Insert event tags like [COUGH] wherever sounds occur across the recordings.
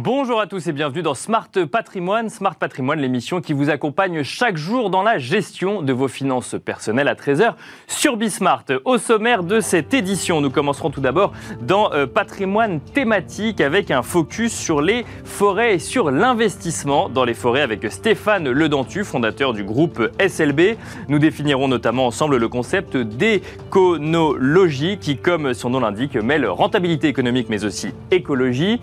Bonjour à tous et bienvenue dans Smart Patrimoine. Smart Patrimoine, l'émission qui vous accompagne chaque jour dans la gestion de vos finances personnelles à 13h sur Bismart. Au sommaire de cette édition, nous commencerons tout d'abord dans euh, patrimoine thématique avec un focus sur les forêts et sur l'investissement dans les forêts avec Stéphane Ledentu, fondateur du groupe SLB. Nous définirons notamment ensemble le concept d'éconologie qui, comme son nom l'indique, mêle rentabilité économique mais aussi écologie.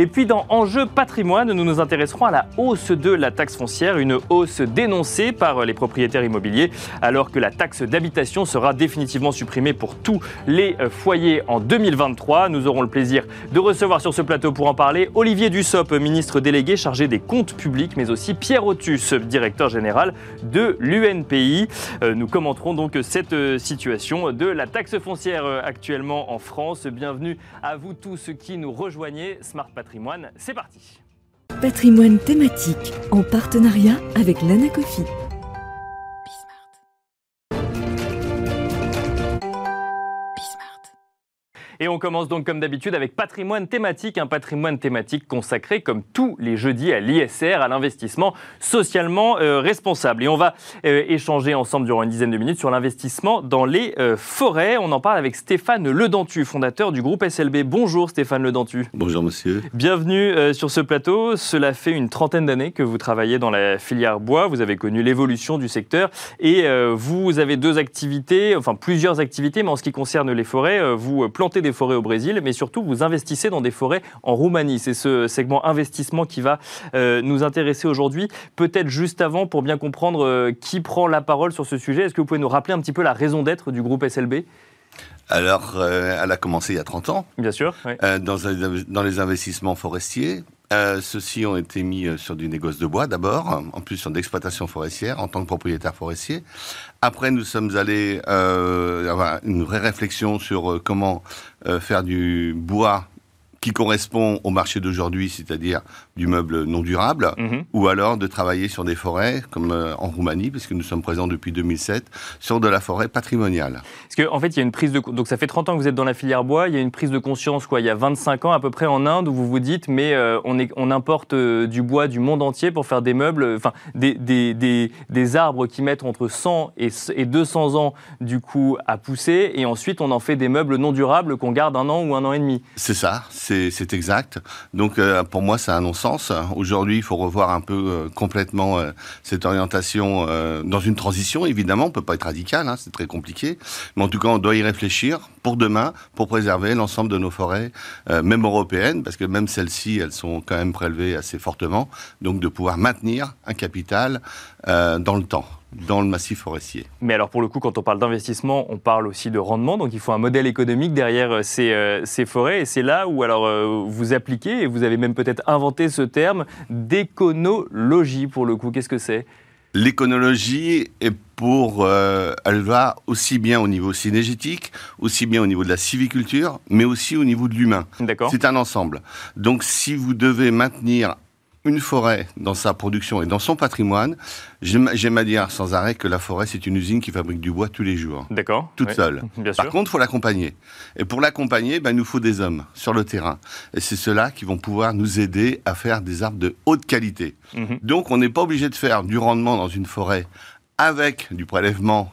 Et puis dans Enjeu patrimoine, nous nous intéresserons à la hausse de la taxe foncière, une hausse dénoncée par les propriétaires immobiliers, alors que la taxe d'habitation sera définitivement supprimée pour tous les euh, foyers en 2023. Nous aurons le plaisir de recevoir sur ce plateau pour en parler Olivier Dussopt, ministre délégué chargé des comptes publics, mais aussi Pierre Otus, directeur général de l'UNPI. Euh, nous commenterons donc cette euh, situation de la taxe foncière actuellement en France. Bienvenue à vous tous qui nous rejoignez. Smart Patrimoine patrimoine, thématique en partenariat avec l'Anacofi. Et on commence donc comme d'habitude avec patrimoine thématique, un patrimoine thématique consacré comme tous les jeudis à l'ISR, à l'investissement socialement euh, responsable. Et on va euh, échanger ensemble durant une dizaine de minutes sur l'investissement dans les euh, forêts. On en parle avec Stéphane Ledentu, fondateur du groupe SLB. Bonjour Stéphane Ledentu. Bonjour monsieur. Bienvenue sur ce plateau. Cela fait une trentaine d'années que vous travaillez dans la filière bois. Vous avez connu l'évolution du secteur et vous avez deux activités, enfin plusieurs activités, mais en ce qui concerne les forêts, vous plantez des forêts au Brésil, mais surtout vous investissez dans des forêts en Roumanie. C'est ce segment investissement qui va euh, nous intéresser aujourd'hui. Peut-être juste avant, pour bien comprendre euh, qui prend la parole sur ce sujet, est-ce que vous pouvez nous rappeler un petit peu la raison d'être du groupe SLB alors, euh, elle a commencé il y a 30 ans. Bien sûr. dans, dans, les investissements forestiers. Ceux-ci ont été mis sur du négoce de bois d'abord, en plus sur d'exploitation forestière en tant que propriétaire forestier. Après, nous sommes allés avoir une vraie réflexion sur comment euh, faire du bois qui correspond au marché d'aujourd'hui, c'est-à-dire du meuble non durable, mhm. ou alors de travailler sur des forêts, comme euh, en Roumanie, puisque nous sommes présents depuis 2007, sur de la forêt patrimoniale. Parce qu'en en fait, il y a une prise de... Donc ça fait 30 ans que vous êtes dans la filière bois, il y a une prise de conscience, quoi, il y a 25 ans à peu près en Inde, où vous vous dites, mais euh, on, est, on importe euh, du bois du monde entier pour faire des meubles, enfin, des, des, des, des, arbres qui mettent entre 100 et, et 200 ans, du coup, à pousser, et ensuite on en fait des meubles non durables qu'on garde un an ou un an et demi. C'est ça, c'est exact. Donc euh, pour moi, ça a un non-sens. Aujourd'hui, il faut revoir un peu euh, complètement euh, cette orientation dans une transition. Évidemment, on peut pas être radical, hein, c'est très compliqué. Mais en tout cas, on doit y réfléchir pour demain, pour préserver l'ensemble de nos forêts, même européennes, parce que même celles-ci, elles sont quand même prélevées assez fortement. Donc de pouvoir maintenir un capital dans le temps dans le massif forestier. Mais alors pour le coup, quand on parle d'investissement, on parle aussi de rendement, donc il faut un modèle économique derrière euh, ces, euh, ces forêts, et c'est là où alors euh, vous appliquez, et vous avez même peut-être inventé ce terme d'éconologie pour le coup. Qu'est-ce que c'est? L'éconologie est pour, elle va aussi bien au niveau synergétique, aussi bien au niveau de la civiculture, mais aussi au niveau de l'humain. D'accord. C'est un ensemble. Donc, si vous devez maintenir une forêt dans sa production et dans son patrimoine, j'aime à dire sans arrêt que la forêt, c'est une usine qui fabrique du bois tous les jours. D'accord. Toute seule. Par contre, il faut l'accompagner. Et pour l'accompagner, ben, il nous faut des hommes sur le terrain. Et c'est ceux-là qui vont pouvoir nous aider à faire des arbres de haute qualité. Mhm. Donc, on n'est pas obligé de faire du rendement dans une forêt avec du prélèvement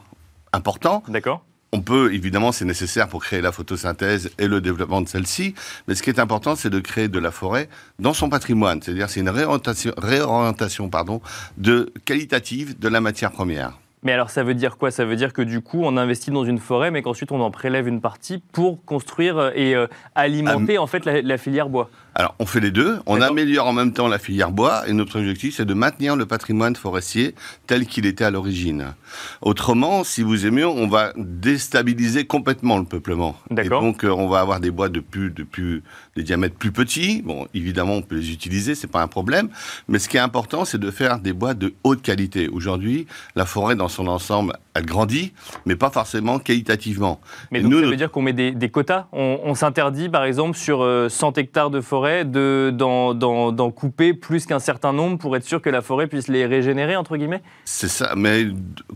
important. D'accord. On peut, évidemment, c'est nécessaire pour créer la photosynthèse et le développement de celle-ci, mais ce qui est important, c'est de créer de la forêt dans son patrimoine, c'est-à-dire c'est une réorientation, réorientation pardon, de qualitative de la matière première. Mais alors ça veut dire quoi? Ça veut dire que du coup on investit dans une forêt mais qu'ensuite on en prélève une partie pour construire et euh, alimenter en fait la, filière bois. Alors, on fait les deux. On améliore en même temps la filière bois et notre objectif, c'est de maintenir le patrimoine forestier tel qu'il était à l'origine. Autrement, si vous aimez, on va déstabiliser complètement le peuplement. Et donc, euh, on va avoir des bois de plus, de plus, des diamètres plus petits. Bon, évidemment, on peut les utiliser, c'est pas un problème. Mais ce qui est important, c'est de faire des bois de haute qualité. Aujourd'hui, la forêt dans son ensemble, elle grandit, mais pas forcément qualitativement. Mais donc nous, ça veut dire qu'on met des, des quotas? On, on s'interdit par exemple sur euh, 100 hectares de forêt de- d'en d'en- d'en couper plus qu'un certain nombre pour être sûr que la forêt puisse les régénérer, entre guillemets? C'est ça, mais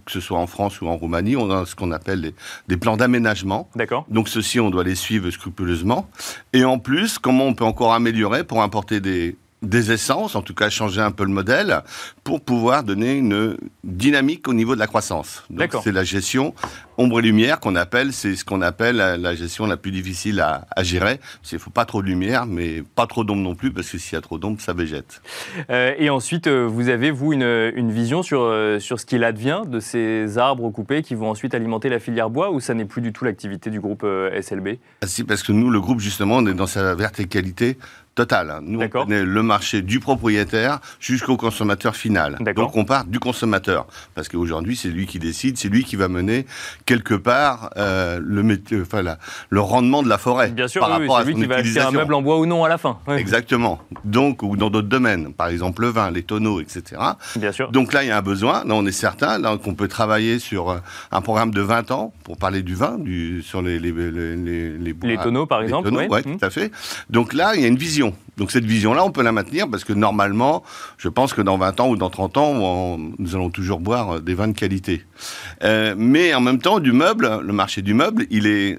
que ce soit en France ou en Roumanie, on a ce qu'on appelle des, des plans d'aménagement. D'accord Donc ceux-ci, on doit les suivre scrupuleusement. Et en plus, comment on peut encore améliorer pour importer des, des essences, en tout cas changer un peu le modèle, pour pouvoir donner une dynamique au niveau de la croissance. Donc c'est la gestion ombre et lumière qu'on appelle, c'est ce qu'on appelle la, gestion la plus difficile à, à gérer. Il ne faut pas trop de lumière, mais pas trop d'ombre non plus, parce que s'il y a trop d'ombre, ça végète. Euh, et ensuite, euh, vous avez, vous, une, une vision sur, euh, sur ce qu'il advient de ces arbres coupés qui vont ensuite alimenter la filière bois ou ça n'est plus du tout l'activité du groupe SLB Ah, si, parce que nous, le groupe, justement, on est dans sa verticalité totale. hein. Nous, on connaît le marché du propriétaire jusqu'au consommateur final. Donc, on part du consommateur. Parce qu'aujourd'hui, c'est lui qui décide, c'est lui qui va mener quelque part euh, le, métier- enfin, la- le rendement de la forêt. Bien sûr, par oui, oui, rapport à lui qui va acheter un meuble en bois ou non à la fin. Oui, Exactement. Donc, ou dans d'autres domaines, par exemple le vin, les tonneaux, etc. Bien sûr. Donc là, il y a un besoin. Là, on est certain là, qu'on peut travailler sur euh, un programme de 20 ans pour parler du vin, du, sur les, les, les, les, les tonneaux, par exemple, tonneaux, ouais. ouais, Mhm. tout à fait. Donc là, il y a une vision. Donc cette vision-là, on peut la maintenir parce que normalement, je pense que dans 20 ans ou dans 30 ans, on- nous allons toujours boire euh, des vins de qualité. Euh, mais en même temps, du meuble, le marché du meuble, il est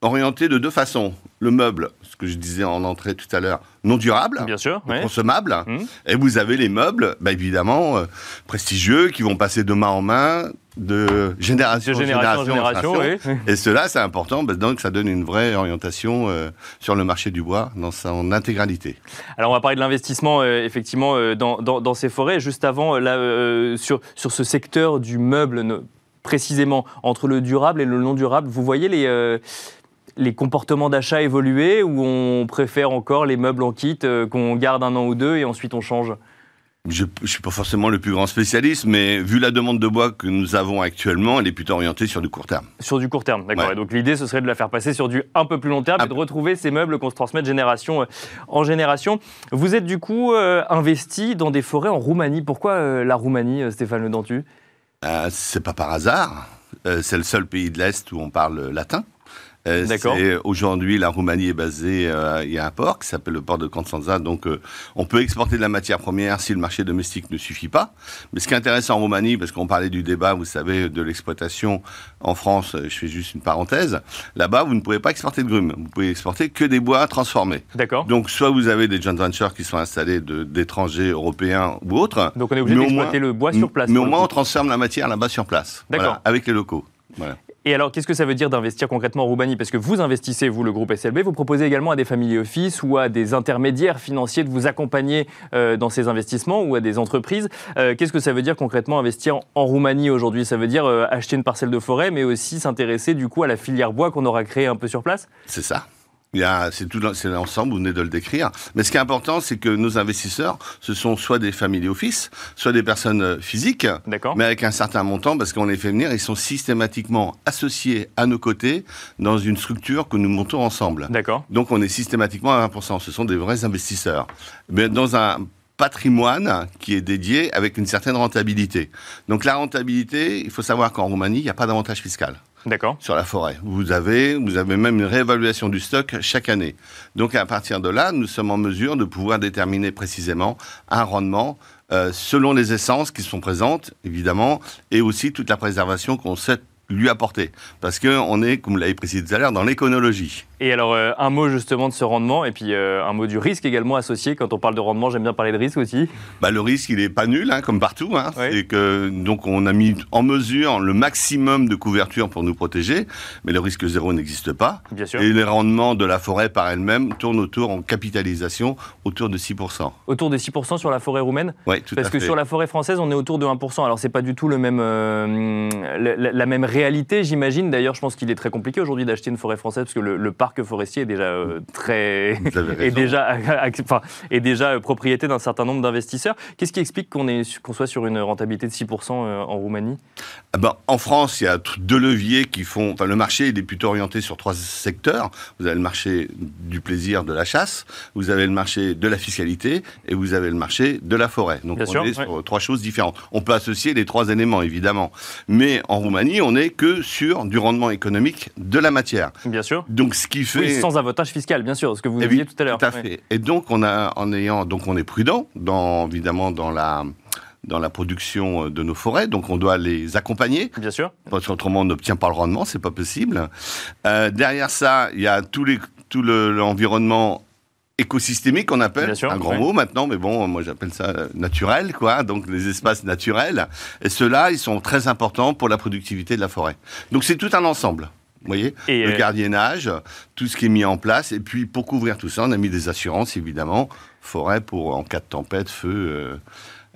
orienté de deux façons. Le meuble, ce que je disais en entrée tout à l'heure, non durable Bien sûr. ouais. consommable. Mhm. Et vous avez les meubles, bah, évidemment, euh, prestigieux, qui vont passer de main en main, de génération, De génération en génération, oui. Et cela, c'est important, parce donc ça donne une vraie orientation euh, sur le marché du bois dans son intégralité. Alors on va parler de l'investissement euh, effectivement euh, dans, dans- dans ces forêts. Juste avant, là, sur, sur ce secteur du meuble, précisément entre le durable et le non durable, vous voyez les, les comportements d'achat évoluer ou on préfère encore les meubles en kit euh, qu'on garde un an ou deux et ensuite on change? Je ne suis pas forcément le plus grand spécialiste, mais vu la demande de bois que nous avons actuellement, elle est plutôt orientée sur du court terme. Sur du court terme, d'accord. Ouais. Et donc l'idée, ce serait de la faire passer sur du un peu plus long terme Ah. et de retrouver ces meubles qu'on se transmet de génération euh, en génération. Vous êtes du coup euh, investi dans des forêts en Roumanie. Pourquoi euh, la Roumanie, Stéphane Le Dentu? Euh, c'est pas par hasard. C'est le seul pays de l'Est où on parle latin. Euh, D'accord. Aujourd'hui, la Roumanie est basée, euh, il y a un port qui s'appelle le port de Constanța, donc euh, on peut exporter de la matière première si le marché domestique ne suffit pas. Mais ce qui est intéressant en Roumanie, parce qu'on parlait du débat, vous savez, de l'exploitation en France, euh, je fais juste une parenthèse, là-bas, vous ne pouvez pas exporter de grumes, vous pouvez exporter que des bois transformés. D'accord. Donc soit vous avez des joint ventures qui sont installés d'étrangers européens ou autres, Donc on est obligé d'exploiter le bois sur place. mais au moins on transforme la matière là-bas sur place, D'accord. Voilà, avec les locaux. Voilà. Et alors, qu'est-ce que ça veut dire d'investir concrètement en Roumanie Parce que vous investissez, vous, le groupe SLB, vous proposez également à des family office ou à des intermédiaires financiers de vous accompagner euh, dans ces investissements ou à des entreprises. Euh, qu'est-ce que ça veut dire concrètement investir en Roumanie aujourd'hui? Ça veut dire euh, acheter une parcelle de forêt, mais aussi s'intéresser du coup à la filière bois qu'on aura créée un peu sur place? C'est ça. C'est tout c'est l'ensemble, vous venez de le décrire. Mais ce qui est important, c'est que nos investisseurs, ce sont soit des family office, soit des personnes euh, physiques, D'accord mais avec un certain montant, parce qu'on les fait venir, ils sont systématiquement associés à nos côtés dans une structure que nous montons ensemble. D'accord. Donc on est systématiquement à 1%. Ce sont des vrais investisseurs. Mais dans un patrimoine qui est dédié avec une certaine rentabilité. Donc la rentabilité, il faut savoir qu'en Roumanie, il n'y a pas d'avantage fiscal. Sur la forêt. Vous avez, vous avez même une réévaluation du stock chaque année. Donc à partir de là, nous sommes en mesure de pouvoir déterminer précisément un rendement euh, selon les essences qui sont présentes, évidemment, et aussi toute la préservation qu'on sait lui apporter. Parce qu'on est, comme vous l'avez précisé tout à l'heure, dans l'éconologie. Et alors, euh, un mot justement de ce rendement, et puis euh, un mot du risque également associé. Quand on parle de rendement, j'aime bien parler de risque aussi. Bah, le risque, il est pas nul, hein, comme partout. Hein. C'est que donc on a mis en mesure le maximum de couverture pour nous protéger, mais le risque zéro n'existe pas. Bien sûr. Et les rendements de la forêt par elle-même tournent autour en capitalisation autour de 6%. Autour des 6% sur la forêt roumaine? Oui, tout Parce à que fait. sur la forêt française, on est autour de 1%. Alors, c'est pas du tout le même, euh, la, la- la même réalité, j'imagine. D'ailleurs, je pense qu'il est très compliqué aujourd'hui d'acheter une forêt française parce que le, le parc forestier est déjà euh, très [LAUGHS] est déjà [LAUGHS] enfin, est déjà euh, propriété d'un certain nombre d'investisseurs. Qu'est-ce qui explique qu'on est qu'on soit sur une rentabilité de 6% euh, en Roumanie? Ah ben, en France, il y a deux leviers qui font. Enfin, le marché il est plutôt orienté sur trois secteurs. Vous avez le marché du plaisir, de la chasse, vous avez le marché de la fiscalité et vous avez le marché de la forêt. Donc, Bien on sûr, est sur trois choses différentes. On peut associer les trois éléments, évidemment. Mais en Roumanie, on n'est que sur du rendement économique de la matière. Bien sûr. Donc, ce qui fait. Oui, sans avantage fiscal, bien sûr, ce que vous Eh disiez tout à l'heure. Tout à fait. Et donc, on a, en ayant, donc, on est prudent, dans, évidemment, dans la, dans la production de nos forêts. Donc, on doit les accompagner. Bien sûr. Parce qu'autrement, on n'obtient pas le rendement, c'est pas possible. Euh, derrière ça, il y a tout, les, tout le- l'environnement écosystémique qu'on appelle, sûr, un grand oui. mot maintenant, mais bon, moi j'appelle ça euh, naturel, quoi. Donc les espaces naturels. Et ceux-là, ils sont très importants pour la productivité de la forêt. Donc c'est tout un ensemble. Vous voyez Et, Le euh, gardiennage, tout ce qui est mis en place. Et puis, pour couvrir tout ça, on a mis des assurances, évidemment. Forêt pour, en cas de tempête, feu, euh,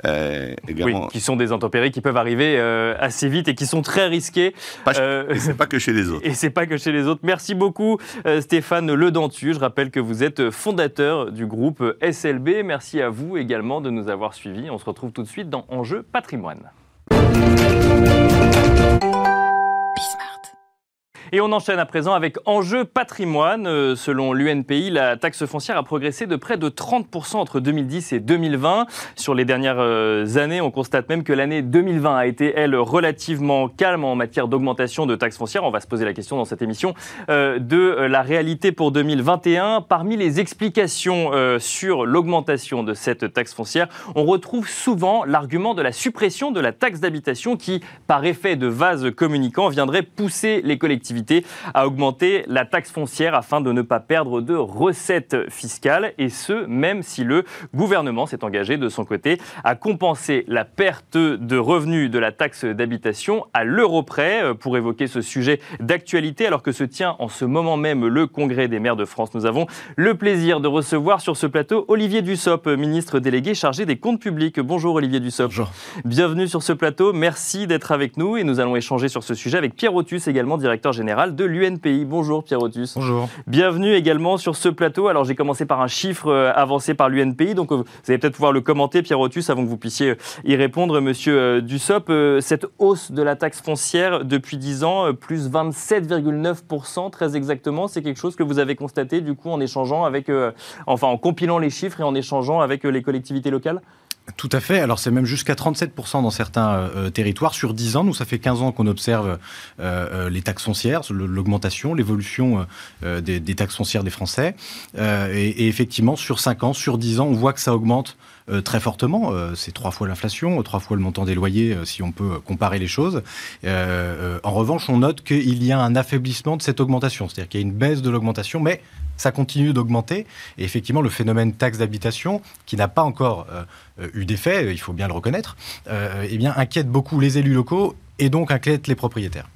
euh, Oui, qui sont des intempéries qui peuvent arriver euh, assez vite et qui sont très risquées. Euh, Et c'est pas que chez les autres. [LAUGHS] Et c'est pas que chez les autres. Merci beaucoup euh, Stéphane Ledentu. Je rappelle que vous êtes fondateur du groupe SLB. Merci à vous également de nous avoir suivis. On se retrouve tout de suite dans Enjeu patrimoine. Et on enchaîne à présent avec Enjeu patrimoine. Euh, Selon l'UNPI, la taxe foncière a progressé de près de 30% entre 2010 et 2020. Sur les dernières euh, années, on constate même que l'année 2020 a été, elle, relativement calme en matière d'augmentation de taxes foncières. On va se poser la question dans cette émission euh, de la réalité pour 2021. Parmi les explications sur l'augmentation de cette taxe foncière, on retrouve souvent l'argument de la suppression de la taxe d'habitation qui, par effet de vase communicant, viendrait pousser les collectivités à augmenter la taxe foncière afin de ne pas perdre de recettes fiscales, et ce, même si le gouvernement s'est engagé de son côté à compenser la perte de revenus de la taxe d'habitation à l'euro près. Euh, Pour évoquer ce sujet d'actualité, alors que se tient en ce moment même le Congrès des maires de France, nous avons le plaisir de recevoir sur ce plateau Olivier Dussopt, ministre délégué chargé des comptes publics. Bonjour Olivier Dussopt. Bonjour. Bienvenue sur ce plateau, merci d'être avec nous et nous allons échanger sur ce sujet avec Pierre Otus, également directeur général de l'UNPI. Bonjour Pierre Otus. Bonjour. Bienvenue également sur ce plateau. Alors j'ai commencé par un chiffre euh, avancé par l'UNPI, donc euh, vous allez peut-être pouvoir le commenter, Pierre Otus, avant que vous puissiez euh, y répondre, Monsieur. Euh, Cette hausse de la taxe foncière depuis 10 ans, plus 27,9%, très exactement, c'est quelque chose que vous avez constaté du coup en échangeant avec, enfin en compilant les chiffres et en échangeant avec les collectivités locales? Tout à fait. Alors, c'est même jusqu'à 37% dans certains euh, territoires sur 10 ans. Nous, ça fait 15 ans qu'on observe euh, euh, les taxes foncières, l'augmentation, l'évolution euh, euh, des, taxes foncières des Français. Euh, et, effectivement, sur 5 ans, sur 10 ans, on voit que ça augmente euh, très fortement. Euh, c'est trois fois l'inflation, euh, trois fois le montant des loyers, euh, si on peut euh, comparer les choses. Euh, euh, en revanche, on note qu'il y a un affaiblissement de cette augmentation. C'est-à-dire qu'il y a une baisse de l'augmentation, mais ça continue d'augmenter. Et effectivement, le phénomène taxe d'habitation, qui n'a pas encore euh, euh, eu d'effet, il faut bien le reconnaître, euh, eh inquiète beaucoup les élus locaux et donc inquiète les propriétaires.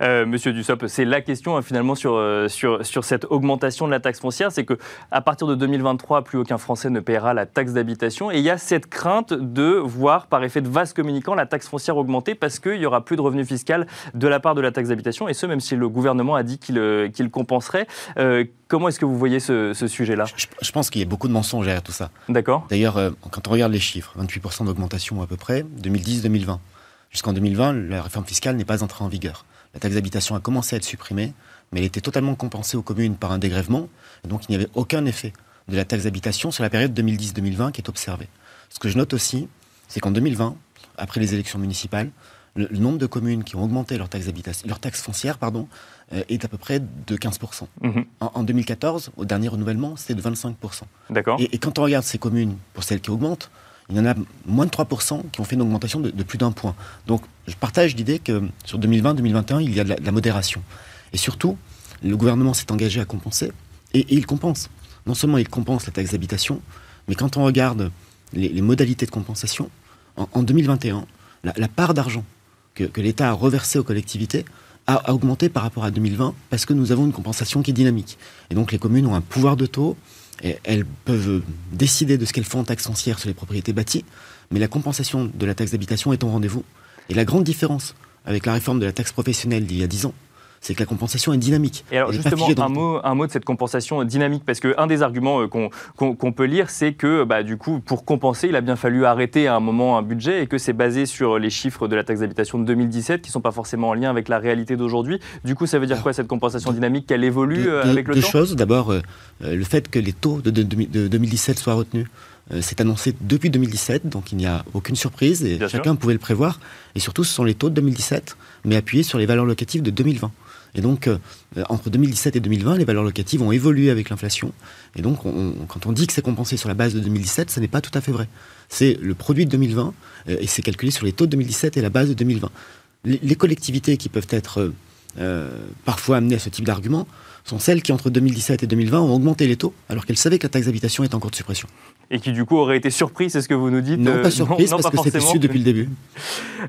Euh, Monsieur Dussopt, c'est la question hein, finalement sur, euh, sur, sur cette augmentation de la taxe foncière, c'est que à partir de 2023, plus aucun Français ne paiera la taxe d'habitation, et il y a cette crainte de voir par effet de vase communicant la taxe foncière augmenter parce qu'il y aura plus de revenus fiscal de la part de la taxe d'habitation, et ce même si le gouvernement a dit qu'il euh, qu'il compenserait. Euh, comment est-ce que vous voyez ce, ce sujet-là? Je, je pense qu'il y a beaucoup de mensonges derrière tout ça. D'accord D'ailleurs, euh, quand on regarde les chiffres, 28% d'augmentation à peu près, 2010-2020. Jusqu'en 2020, la réforme fiscale n'est pas entrée en vigueur. La taxe d'habitation a commencé à être supprimée, mais elle était totalement compensée aux communes par un dégrèvement, donc il n'y avait aucun effet de la taxe d'habitation sur la période 2010-2020 qui est observée. Ce que je note aussi, c'est qu'en 2020, après les élections municipales, le, le nombre de communes qui ont augmenté leur taxe, d'habitation- leur taxe foncière pardon, euh, est à peu près de 15%. Mhm. En, en 2014, au dernier renouvellement, c'était de 25%. D'accord Et, et quand on regarde ces communes, pour celles qui augmentent, il y en a moins de 3% qui ont fait une augmentation de, plus d'un point. Donc je partage l'idée que sur 2020-2021, il y a de la, modération. Et surtout, le gouvernement s'est engagé à compenser, et, il compense. Non seulement il compense la taxe d'habitation, mais quand on regarde les, modalités de compensation, en, en 2021, la, la part d'argent que, que l'État a reversée aux collectivités a, a augmenté par rapport à 2020 parce que nous avons une compensation qui est dynamique. Et donc les communes ont un pouvoir de taux, elles peuvent décider de ce qu'elles font en taxe foncière sur les propriétés bâties, mais la compensation de la taxe d'habitation est au rendez-vous. Et la grande différence avec la réforme de la taxe professionnelle d'il y a 10 ans, c'est que la compensation est dynamique. Et alors justement, un mot, un mot de cette compensation dynamique, parce qu'un des arguments euh, qu'on peut lire, c'est que bah, du coup, pour compenser, il a bien fallu arrêter à un moment un budget et que c'est basé sur les chiffres de la taxe d'habitation de 2017 qui ne sont pas forcément en lien avec la réalité d'aujourd'hui. Du coup, ça veut dire quoi cette compensation dynamique Qu'elle évolue euh, avec le temps? Deux choses. D'abord, euh, le fait que les taux de, 2017 soient retenus. c'est annoncé depuis 2017, donc il n'y a aucune surprise et chacun pouvait le prévoir. Et surtout, ce sont les taux de 2017, mais appuyés sur les valeurs locatives de 2020. Et donc, euh, entre 2017 et 2020, les valeurs locatives ont évolué avec l'inflation. Et donc, quand on dit que c'est compensé sur la base de 2017, ce n'est pas tout à fait vrai. C'est le produit de 2020 euh, et c'est calculé sur les taux de 2017 et la base de 2020. Les, collectivités qui peuvent être euh, parfois amenées à ce type d'argument sont celles qui, entre 2017 et 2020, ont augmenté les taux, alors qu'elles savaient que la taxe d'habitation est en cours de suppression. Et qui, du coup, auraient été surpris, c'est ce que vous nous dites Non, pas surprise, parce que su depuis le début. [LAUGHS]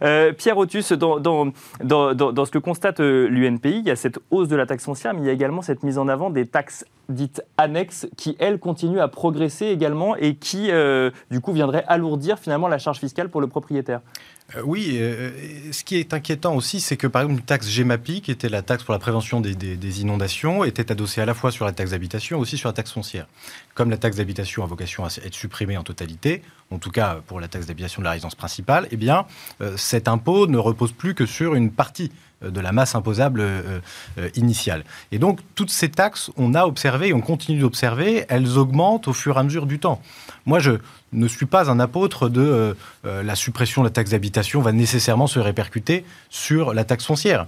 Euh, Pierre Otus, dans, dans, dans, dans, ce que constate euh, l'UNPI, il y a cette hausse de la taxe foncière, mais il y a également cette mise en avant des taxes dites annexes qui, elles, continuent à progresser également et qui, euh, du coup, viendraient alourdir finalement la charge fiscale pour le propriétaire. Euh, oui, euh, ce qui est inquiétant aussi, c'est que par exemple, une taxe GEMAPI, qui était la taxe pour la prévention des, inondations, était adossée à la fois sur la taxe d'habitation, aussi sur la taxe foncière. Comme la taxe d'habitation a vocation à être supprimée en totalité, en tout cas pour la taxe d'habitation de la résidence principale, eh bien, euh, cet impôt ne repose plus que sur une partie de la masse imposable initiale. Et donc, toutes ces taxes, on a observé on continue d'observer, elles augmentent au fur et à mesure du temps. Moi, je, ne suis pas un apôtre de euh, euh, la suppression de la taxe d'habitation va nécessairement se répercuter sur la taxe foncière.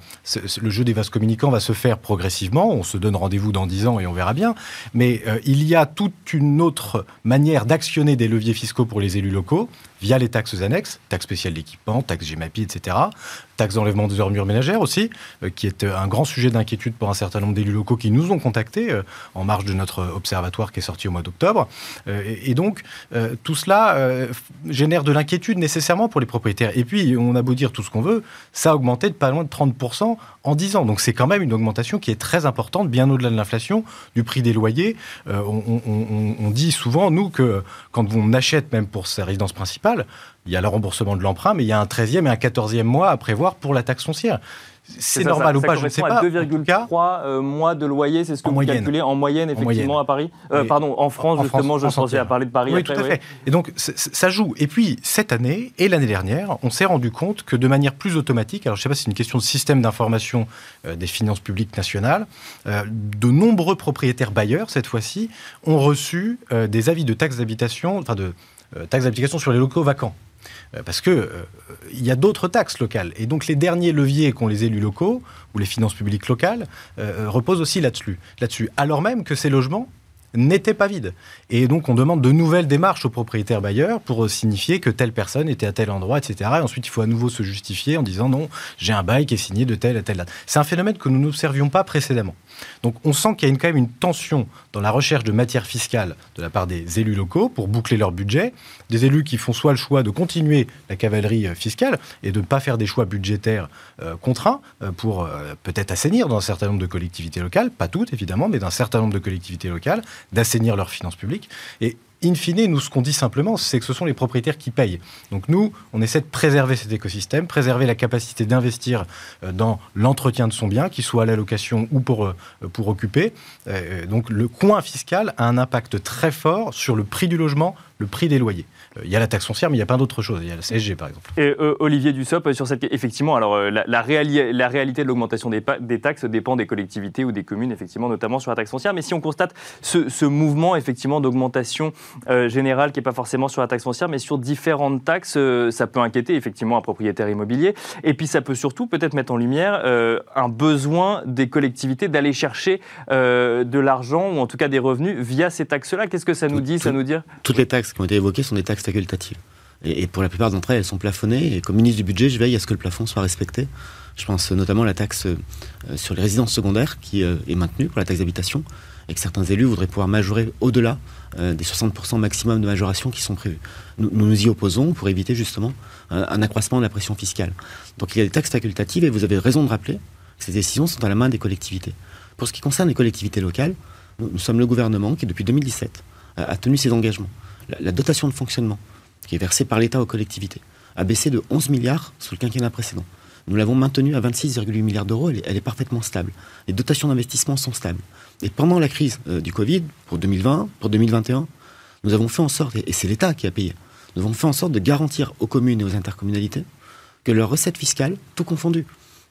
le jeu des vases communicants va se faire progressivement. On se donne rendez-vous dans 10 ans et on verra bien. Mais euh, il y a toute une autre manière d'actionner des leviers fiscaux pour les élus locaux via les taxes annexes, taxe spéciale d'équipement, taxe GEMAPI, etc. Taxe d'enlèvement des ordures ménagères aussi, qui est un grand sujet d'inquiétude pour un certain nombre d'élus locaux qui nous ont contactés en marge de notre observatoire qui est sorti au mois d'octobre. et, donc, tout cela euh, génère de l'inquiétude nécessairement pour les propriétaires. Et puis, on a beau dire tout ce qu'on veut, ça a augmenté de pas loin de 30% en 10 ans. Donc c'est quand même une augmentation qui est très importante, bien au-delà de l'inflation, du prix des loyers. Euh, on, dit souvent, nous, que quand on achète même pour sa résidence principale, il y a le remboursement de l'emprunt, mais il y a un 13e et un 14e mois à prévoir pour la taxe foncière. C'est normal ou pas, je ne sais pas. 2,3 euh, mois de loyer, c'est ce que vous calculez en moyenne, effectivement, à Paris? Euh, Pardon, en France, justement, je pensais à parler de Paris. Oui, tout à fait. Et donc, ça joue. Et puis, cette année et l'année dernière, on s'est rendu compte que de manière plus automatique, alors je ne sais pas si c'est une question de système d'information euh, des finances publiques nationales, de nombreux propriétaires bailleurs, cette fois-ci, ont reçu des avis de taxes d'habitation, enfin de taxes d'habitation sur les locaux vacants. Euh, parce que euh, il y a d'autres taxes locales. Et donc les derniers leviers qu'ont les élus locaux ou les finances publiques locales euh, reposent aussi là-dessus. Là-dessus, alors même que ces logements n'étaient pas vides. Et donc on demande de nouvelles démarches aux propriétaires bailleurs pour signifier que telle personne était à tel endroit, etc. Et ensuite il faut à nouveau se justifier en disant non, j'ai un bail qui est signé de telle à telle date. C'est un phénomène que nous n'observions pas précédemment. Donc on sent qu'il y a quand même une tension dans la recherche de matière fiscale de la part des élus locaux pour boucler leur budget. Des élus qui font soit le choix de continuer la cavalerie euh, fiscale et de ne pas faire des choix budgétaires euh, contraints euh, pour peut-être assainir dans un certain nombre de collectivités locales, pas toutes évidemment, mais d'un certain nombre de collectivités locales, d'assainir leurs finances publiques. Et in fine, nous, ce qu'on dit simplement, c'est que ce sont les propriétaires qui payent. Donc nous, on essaie de préserver cet écosystème, préserver la capacité d'investir euh, dans l'entretien de son bien, qu'il soit à la location ou pour, euh, pour occuper. Euh, donc le coin fiscal a un impact très fort sur le prix du logement, le prix des loyers. Euh, il y a la taxe foncière, mais il y a plein d'autres choses. Il y a la CSG, par exemple. Et euh, Olivier Dussopt, euh, sur cette effectivement, alors la, la, réalité de l'augmentation des, des, taxes dépend des collectivités ou des communes, effectivement, notamment sur la taxe foncière. Mais si on constate ce, mouvement, effectivement, d'augmentation générale qui n'est pas forcément sur la taxe foncière, mais sur différentes taxes, ça peut inquiéter effectivement un propriétaire immobilier. Et puis ça peut surtout peut-être mettre en lumière un besoin des collectivités d'aller chercher de l'argent ou en tout cas des revenus via ces taxes-là. Qu'est-ce que ça nous dit, ça nous dit Toutes les taxes qui ont été évoquées sont des taxes facultatives. Et, pour la plupart d'entre elles, elles sont plafonnées. Et comme ministre du budget, je veille à ce que le plafond soit respecté. Je pense notamment à la taxe euh, sur les résidences secondaires qui euh, est maintenue pour la taxe d'habitation et que certains élus voudraient pouvoir majorer au-delà euh, des 60% maximum de majoration qui sont prévus. Nous, nous, y opposons pour éviter justement un accroissement de la pression fiscale. Donc il y a des taxes facultatives et vous avez raison de rappeler que ces décisions sont à la main des collectivités. Pour ce qui concerne les collectivités locales, nous, sommes le gouvernement qui, depuis 2017, a, tenu ses engagements. La dotation de fonctionnement qui est versé par l'État aux collectivités, a baissé de 11 milliards sous le quinquennat précédent. nous l'avons maintenue à 26,8 milliards d'euros, elle, est parfaitement stable. Les dotations d'investissement sont stables. Et pendant la crise du Covid, pour 2020, pour 2021, nous avons fait en sorte, et c'est l'État qui a payé, nous avons fait en sorte de garantir aux communes et aux intercommunalités que leurs recettes fiscales, tout confondu,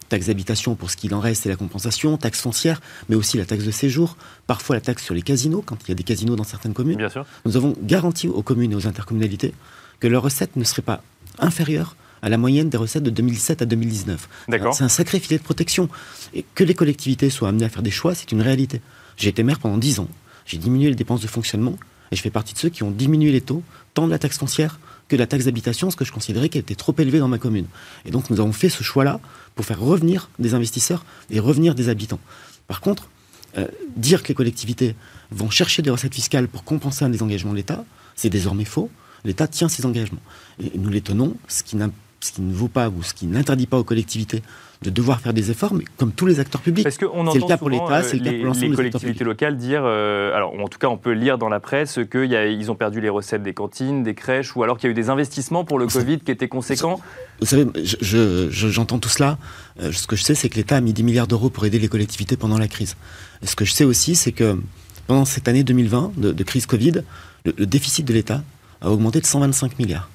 taxe d'habitation pour ce qu'il en reste et la compensation, taxe foncière, mais aussi la taxe de séjour, parfois la taxe sur les casinos, quand il y a des casinos dans certaines communes. Bien sûr. Nous avons garanti aux communes et aux intercommunalités que leurs recettes ne seraient pas inférieures à la moyenne des recettes de 2017 à 2019. C'est un sacré filet de protection. Et que les collectivités soient amenées à faire des choix, c'est une réalité. J'ai été maire pendant 10 ans. J'ai diminué les dépenses de fonctionnement et je fais partie de ceux qui ont diminué les taux, tant de la taxe foncière que la taxe d'habitation, ce que je considérais qu'elle était trop élevée dans ma commune. Et donc nous avons fait ce choix-là pour faire revenir des investisseurs et revenir des habitants. Par contre, euh, dire que les collectivités vont chercher des recettes fiscales pour compenser un désengagement de l'État, c'est désormais faux. L'État tient ses engagements. Et nous les tenons, ce qui, ce qui ne vaut pas ou ce qui n'interdit pas aux collectivités de devoir faire des efforts, mais comme tous les acteurs publics. C'est le cas pour l'État, c'est le cas pour l'ensemble des collectivités locales dire, euh, alors en tout cas on peut lire dans la presse qu'ils ont perdu les recettes des cantines, des crèches, ou alors qu'il y a eu des investissements pour le Covid qui étaient conséquents. Vous savez, j'entends tout cela. Euh, ce que je sais, c'est que l'État a mis 10 milliards d'euros pour aider les collectivités pendant la crise. ce que je sais aussi, c'est que pendant cette année 2020 de, crise Covid, le déficit de l'État a augmenté de 125 milliards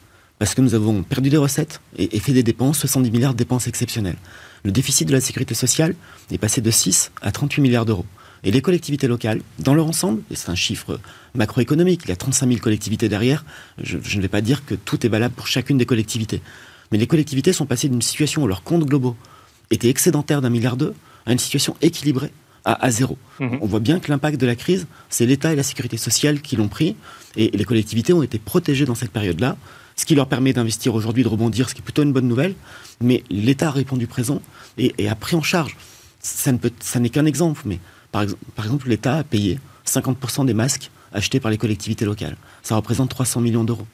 parce que nous avons perdu des recettes et, fait des dépenses, 70 milliards de dépenses exceptionnelles. Le déficit de la sécurité sociale est passé de 6 à 38 milliards d'euros. Et les collectivités locales, dans leur ensemble, et c'est un chiffre macroéconomique, il y a 35 000 collectivités derrière, je, ne vais pas dire que tout est valable pour chacune des collectivités, mais les collectivités sont passées d'une situation où leurs comptes globaux étaient excédentaires d'un milliard d'euros à une situation équilibrée à, zéro. Mhm. On voit bien que l'impact de la crise, c'est l'État et la sécurité sociale qui l'ont pris, et les collectivités ont été protégées dans cette période-là ce qui leur permet d'investir aujourd'hui, de rebondir, ce qui est plutôt une bonne nouvelle. Mais l'État a répondu présent et, a pris en charge. Ça, n'est qu'un exemple, mais par, exemple, l'État a payé 50% des masques achetés par les collectivités locales. Ça représente 300 millions d'euros.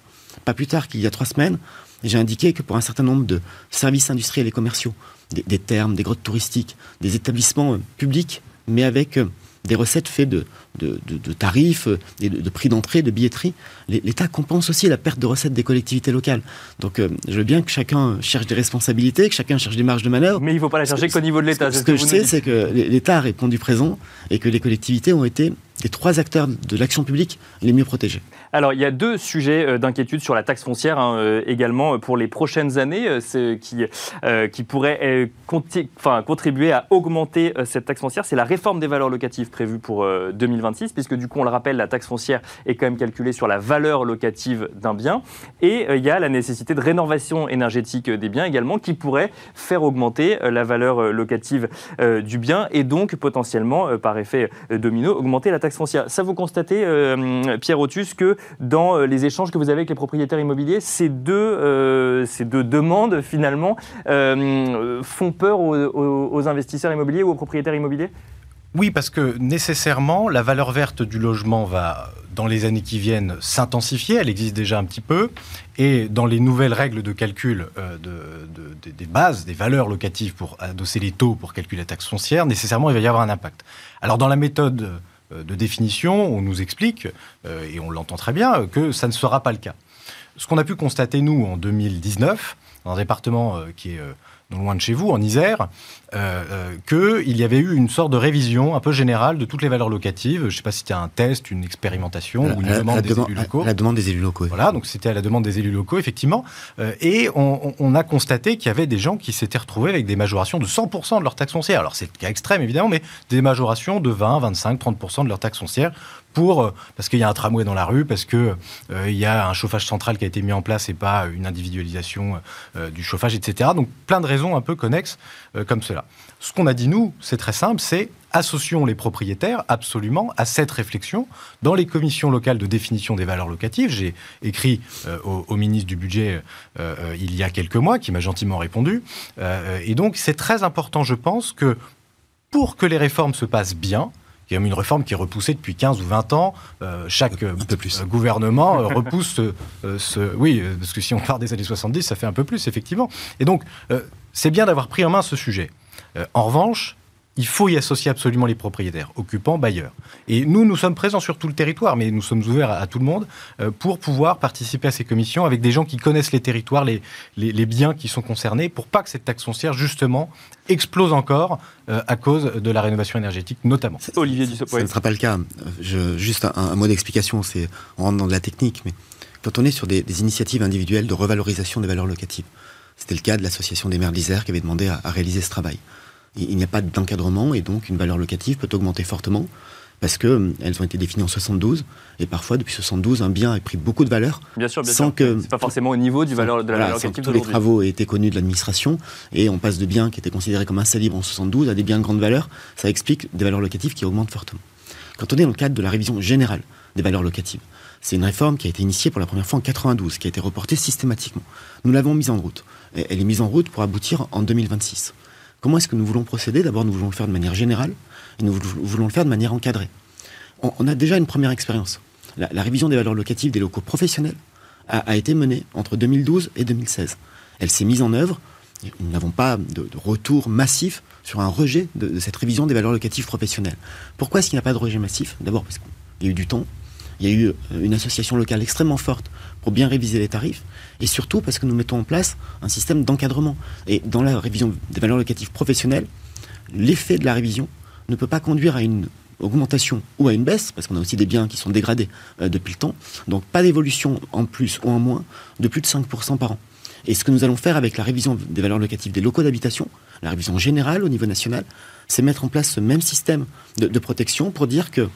Pas plus tard qu'il y a trois semaines, j'ai indiqué que pour un certain nombre de services industriels et commerciaux, des, termes, des grottes touristiques, des établissements euh, publics, mais avec euh, des recettes faites de, de, tarifs et de, prix d'entrée, de billetterie. L'État compense aussi la perte de recettes des collectivités locales. Donc euh, je veux bien que chacun cherche des responsabilités, que chacun cherche des marges de manœuvre. Mais il ne faut pas la chercher qu'au niveau de l'État. Ce, que, je sais, c'est que l'État a répondu présent et que les collectivités ont été les trois acteurs de l'action publique les mieux protégés. Alors, il y a deux sujets euh, d'inquiétude sur la taxe foncière hein, euh, également euh, pour les prochaines années qui, qui pourraient enfin, contribuer à augmenter cette taxe foncière. C'est la réforme des valeurs locatives prévue pour 2026, puisque du coup, on le rappelle, la taxe foncière est quand même calculée sur la valeur locative d'un bien. Et il y a la nécessité de rénovation énergétique des biens également qui pourrait faire augmenter la valeur locative du bien et donc potentiellement, par effet domino, augmenter la taxe foncière. Ça, vous constatez, Pierre Otus, que dans euh, les échanges que vous avez avec les propriétaires immobiliers, ces deux, euh, ces deux demandes, finalement, euh, font peur aux, investisseurs immobiliers ou aux propriétaires immobiliers? Oui, parce que nécessairement, la valeur verte du logement va, dans les années qui viennent, s'intensifier. Elle existe déjà un petit peu. Et dans les nouvelles règles de calcul des bases, des valeurs locatives pour adosser les taux pour calculer la taxe foncière, nécessairement, il va y avoir un impact. Alors, dans la méthode de définition, on nous explique, euh, et on l'entend très bien, que ça ne sera pas le cas. Ce qu'on a pu constater, nous, en 2019, dans un département euh, qui est non loin de chez vous, en Isère, euh, euh, qu'il y avait eu une sorte de révision un peu générale de toutes les valeurs locatives. Je ne sais pas si c'était un test, une expérimentation ou une demande des élus locaux. la demande des élus locaux. Voilà, donc c'était à la demande des élus locaux, effectivement. Euh, et on, a constaté qu'il y avait des gens qui s'étaient retrouvés avec des majorations de 100% de leur taxe foncière. Alors c'est le cas extrême, évidemment, mais des majorations de 20, 25, 30% de leur taxe foncière pour, euh, parce qu'il y a un tramway dans la rue, parce qu'il euh, y a un chauffage central qui a été mis en place et pas une individualisation euh, du chauffage, etc. Donc plein de raisons un peu connexes comme cela. Ce qu'on a dit nous, c'est très simple, c'est associons les propriétaires absolument à cette réflexion dans les commissions locales de définition des valeurs locatives. J'ai écrit au, ministre du Budget il y a quelques mois, qui m'a gentiment répondu. et donc c'est très important, je pense, que pour que les réformes se passent bien, y a une réforme qui est repoussée depuis 15 ou 20 ans. Euh, chaque euh, gouvernement euh, repousse ce, Oui, parce que si on part des années 70, ça fait un peu plus, effectivement. Et donc, c'est bien d'avoir pris en main ce sujet. en revanche, il faut y associer absolument les propriétaires, occupants, bailleurs. Et nous, nous sommes présents sur tout le territoire, mais nous sommes ouverts à, tout le monde euh, pour pouvoir participer à ces commissions avec des gens qui connaissent les territoires, les, les, biens qui sont concernés, pour pas que cette taxe foncière, justement, explose encore euh, à cause de la rénovation énergétique, notamment. Olivier Dussopt. Ça ne sera pas le cas. Je, juste un, mot d'explication, c'est on rentre dans de la technique, mais quand on est sur des, initiatives individuelles de revalorisation des valeurs locatives, c'était le cas de l'association des maires d'Isère qui avait demandé à réaliser ce travail il n'y a pas d'encadrement et donc une valeur locative peut augmenter fortement parce qu'elles euh, ont été définies en 72 et parfois depuis 72 un bien a pris beaucoup de valeur. Bien sûr, bien sans que c'est pas forcément au niveau du valeur de la valeur locative tous les travaux aient été connus de l'administration et on passe de biens qui étaient considérés comme insalubres en 72 à des biens de grande valeur. Ça explique des valeurs locatives qui augmentent fortement. Quand on est dans le cadre de la révision générale des valeurs locatives, c'est une réforme qui a été initiée pour la première fois en 92, qui a été reportée systématiquement. Nous l'avons mise en route. Elle est mise en route pour aboutir en 2026. Comment est-ce que nous voulons procéder? D'abord, nous voulons le faire de manière générale et nous voulons le faire de manière encadrée. On, a déjà une première expérience. La, révision des valeurs locatives des locaux professionnels a, été menée entre 2012 et 2016. Elle s'est mise en œuvre. Nous n'avons pas de, retour massif sur un rejet de, cette révision des valeurs locatives professionnelles. Pourquoi est-ce qu'il n'y a pas de rejet massif? D'abord parce qu'il y a eu du temps, il y a eu euh, une association locale extrêmement forte pour bien réviser les tarifs, et surtout parce que nous mettons en place un système d'encadrement. Et dans la révision des valeurs locatives professionnelles, l'effet de la révision ne peut pas conduire à une augmentation ou à une baisse, parce qu'on a aussi des biens qui sont dégradés euh, depuis le temps, donc pas d'évolution en plus ou en moins de plus de 5% par an. Et ce que nous allons faire avec la révision des valeurs locatives des locaux d'habitation, la révision générale au niveau national, c'est mettre en place ce même système de protection pour dire que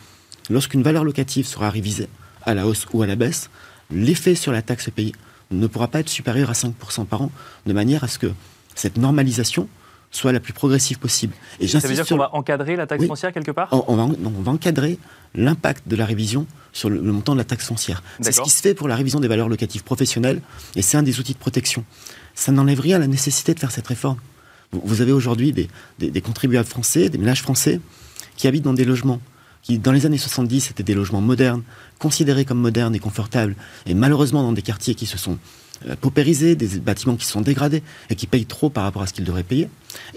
lorsqu'une valeur locative sera révisée à la hausse ou à la baisse, l'effet sur la taxe payée ne pourra pas être supérieur à 5% par an, de manière à ce que cette normalisation soit la plus progressive possible. Et ça veut dire qu'on va encadrer la taxe foncière quelque part? On, va, encadrer l'impact de la révision sur le, montant de la taxe foncière. C'est ce qui se fait pour la révision des valeurs locatives professionnelles, et c'est un des outils de protection. Ça n'enlève rien à la nécessité de faire cette réforme. Vous, avez aujourd'hui des contribuables français, des ménages français, qui habitent dans des logements qui, dans les années 70, étaient des logements modernes, considérés comme modernes et confortables, et malheureusement dans des quartiers qui se sont euh, paupérisés, des bâtiments qui se sont dégradés et qui payent trop par rapport à ce qu'ils devraient payer.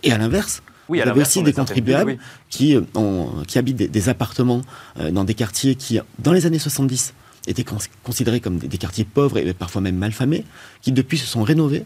Et à l'inverse, oui, vous avez aussi des contribuables qui, euh, ont, qui habitent des, appartements euh, dans des quartiers qui, dans les années 70, étaient considérés comme des, des, quartiers pauvres et parfois même malfamés, qui depuis se sont rénovés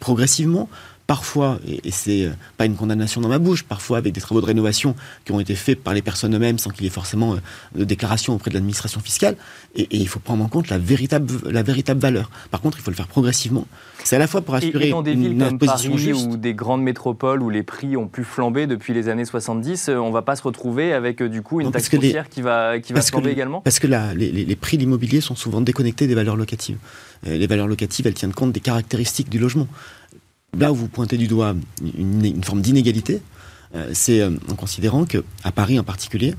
progressivement parfois, et, c'est euh, pas une condamnation dans ma bouche, parfois avec des travaux de rénovation qui ont été faits par les personnes eux-mêmes sans qu'il y ait forcément euh, de déclaration auprès de l'administration fiscale. Et, il faut prendre en compte la véritable, la véritable valeur. Par contre, il faut le faire progressivement. C'est à la fois pour assurer et, dans des villes comme Paris ou des grandes métropoles où les prix ont pu flamber depuis les années 70, euh, on va pas se retrouver avec du coup une taxe foncière qui va, qui va flamber également? Parce que les, les, prix de l'immobilier sont souvent déconnectés des valeurs locatives. Les valeurs locatives, elles tiennent compte des caractéristiques du logement là où vous pointez du doigt une, forme d'inégalité, euh, c'est euh, en considérant que à Paris en particulier,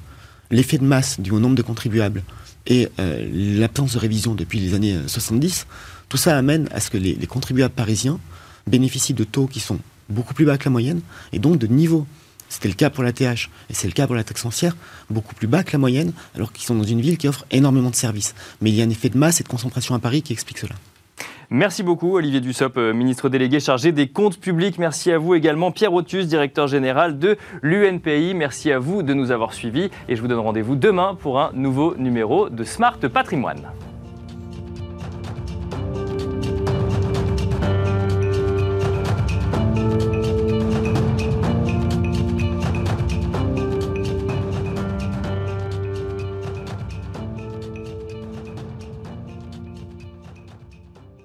l'effet de masse du haut nombre de contribuables et euh, l'absence de révision depuis les années 70, tout ça amène à ce que les, contribuables parisiens bénéficient de taux qui sont beaucoup plus bas que la moyenne et donc de niveaux c'était le cas pour la TH et c'est le cas pour la taxe foncière, beaucoup plus bas que la moyenne, alors qu'ils sont dans une ville qui offre énormément de services. Mais il y a un effet de masse et de concentration à Paris qui explique cela. Merci beaucoup Olivier Dussopt, euh, ministre délégué chargé des comptes publics. Merci à vous également Pierre Otus, directeur général de l'UNPI. Merci à vous de nous avoir suivis et je vous donne rendez-vous demain pour un nouveau numéro de Smart Patrimoine.